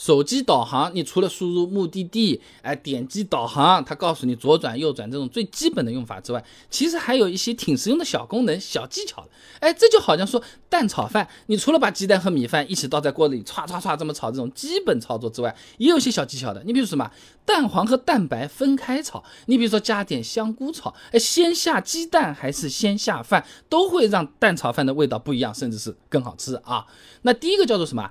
手机导航，你除了输入目的地，哎，点击导航，它告诉你左转右转这种最基本的用法之外，其实还有一些挺实用的小功能、小技巧的。哎，这就好像说蛋炒饭，你除了把鸡蛋和米饭一起倒在锅里，歘歘歘这么炒这种基本操作之外，也有些小技巧的。你比如什么，蛋黄和蛋白分开炒，你比如说加点香菇炒，哎，先下鸡蛋还是先下饭，都会让蛋炒饭的味道不一样，甚至是更好吃啊。那第一个叫做什么？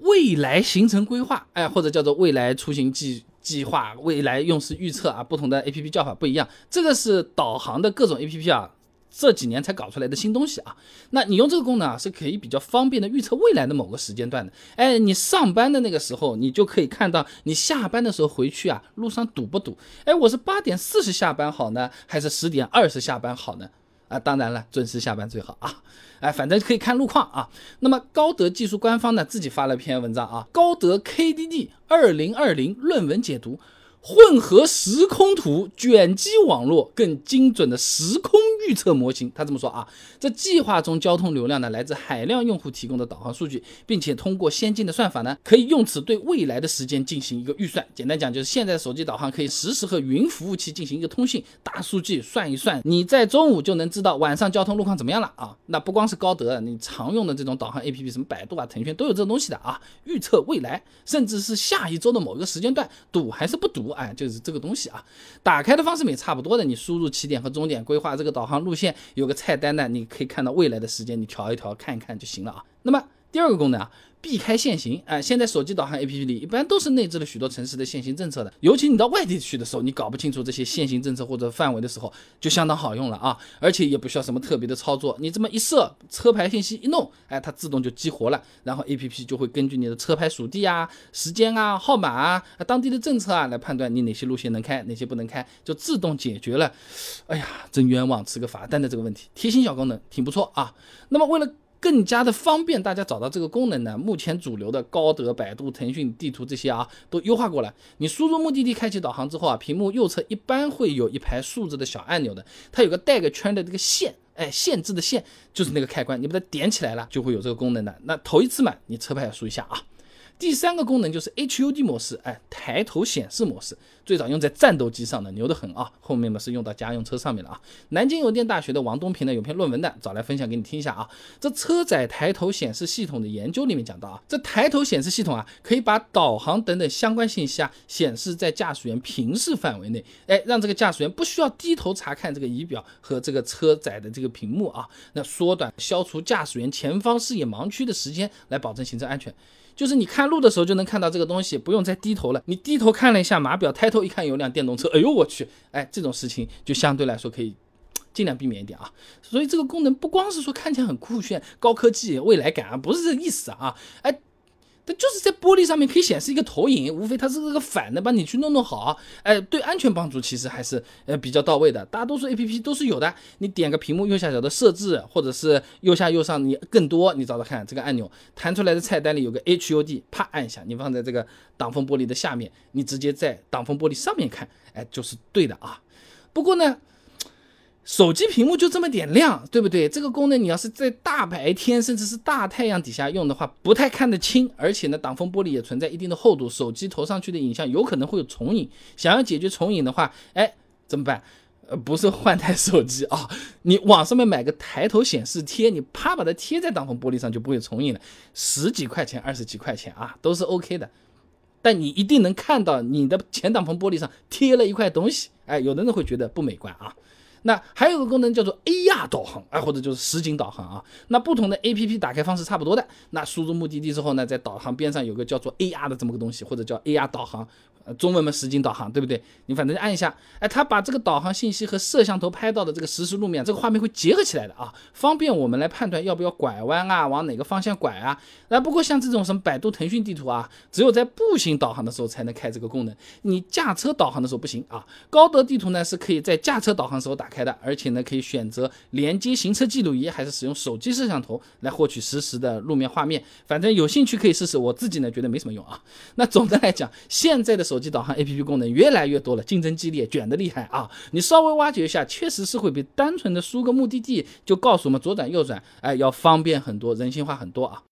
未来行程规划，哎，或者叫做未来出行计计划、未来用时预测啊，不同的 A P P 叫法不一样。这个是导航的各种 A P P 啊，这几年才搞出来的新东西啊。那你用这个功能啊，是可以比较方便的预测未来的某个时间段的。哎，你上班的那个时候，你就可以看到你下班的时候回去啊，路上堵不堵？哎，我是八点四十下班好呢，还是十点二十下班好呢？啊，当然了，准时下班最好啊！哎，反正可以看路况啊。那么高德技术官方呢自己发了篇文章啊，高德 KDD 二零二零论文解读。混合时空图卷积网络更精准的时空预测模型，他这么说啊，这计划中交通流量呢来自海量用户提供的导航数据，并且通过先进的算法呢，可以用此对未来的时间进行一个预算。简单讲就是现在手机导航可以实时和云服务器进行一个通信，大数据算一算，你在中午就能知道晚上交通路况怎么样了啊。那不光是高德，你常用的这种导航 APP，什么百度啊、腾讯都有这种东西的啊，预测未来，甚至是下一周的某一个时间段堵还是不堵。哎，就是这个东西啊，打开的方式也差不多的。你输入起点和终点，规划这个导航航路线，有个菜单呢，你可以看到未来的时间，你调一调看一看就行了啊。那么第二个功能啊。避开限行，哎，现在手机导航 APP 里一般都是内置了许多城市的限行政策的，尤其你到外地去的时候，你搞不清楚这些限行政策或者范围的时候，就相当好用了啊，而且也不需要什么特别的操作，你这么一设，车牌信息一弄，哎，它自动就激活了，然后 APP 就会根据你的车牌属地啊、时间啊、号码啊、当地的政策啊来判断你哪些路线能开，哪些不能开，就自动解决了。哎呀，真冤枉，吃个罚单的这个问题，贴心小功能挺不错啊。那么为了更加的方便大家找到这个功能呢。目前主流的高德、百度、腾讯地图这些啊，都优化过了。你输入目的地，开启导航之后啊，屏幕右侧一般会有一排数字的小按钮的，它有个带个圈的这个线，哎，限制的线就是那个开关，你把它点起来了，就会有这个功能的。那头一次买，你车牌要输一下啊。第三个功能就是 HUD 模式，哎，抬头显示模式，最早用在战斗机上的，牛得很啊。后面嘛是用到家用车上面了啊。南京邮电大学的王东平呢有篇论文的，找来分享给你听一下啊。这车载抬头显示系统的研究里面讲到啊，这抬头显示系统啊，可以把导航等等相关信息啊显示在驾驶员平视范围内，哎，让这个驾驶员不需要低头查看这个仪表和这个车载的这个屏幕啊，那缩短消除驾驶员前方视野盲区的时间，来保证行车安全。就是你看录的时候就能看到这个东西，不用再低头了。你低头看了一下码表，抬头一看有辆电动车，哎呦我去，哎，这种事情就相对来说可以尽量避免一点啊。所以这个功能不光是说看起来很酷炫、高科技、未来感啊，不是这个意思啊，哎。就是在玻璃上面可以显示一个投影，无非它是这个反的，帮你去弄弄好，哎，对安全帮助其实还是呃比较到位的。大多数 A P P 都是有的，你点个屏幕右下角的设置，或者是右下右上你更多，你找找看这个按钮弹出来的菜单里有个 H U D，啪按一下，你放在这个挡风玻璃的下面，你直接在挡风玻璃上面看，哎，就是对的啊。不过呢。手机屏幕就这么点亮，对不对？这个功能你要是在大白天甚至是大太阳底下用的话，不太看得清。而且呢，挡风玻璃也存在一定的厚度，手机投上去的影像有可能会有重影。想要解决重影的话，哎，怎么办？呃，不是换台手机啊，你网上面买个抬头显示贴，你啪把它贴在挡风玻璃上就不会重影了。十几块钱、二十几块钱啊，都是 OK 的。但你一定能看到你的前挡风玻璃上贴了一块东西，哎，有的人会觉得不美观啊。那还有个功能叫做 AR 导航啊，或者就是实景导航啊。那不同的 APP 打开方式差不多的。那输入目的地之后呢，在导航边上有个叫做 AR 的这么个东西，或者叫 AR 导航。中文嘛，实景导航，对不对？你反正按一下，哎，它把这个导航信息和摄像头拍到的这个实时路面，这个画面会结合起来的啊，方便我们来判断要不要拐弯啊，往哪个方向拐啊。那不过像这种什么百度、腾讯地图啊，只有在步行导航的时候才能开这个功能，你驾车导航的时候不行啊。高德地图呢是可以在驾车导航时候打开的，而且呢可以选择连接行车记录仪，还是使用手机摄像头来获取实时的路面画面。反正有兴趣可以试试，我自己呢觉得没什么用啊。那总的来讲，现在的手机导航 APP 功能越来越多了，竞争激烈，卷得厉害啊！你稍微挖掘一下，确实是会比单纯的输个目的地就告诉我们左转右转，哎，要方便很多，人性化很多啊。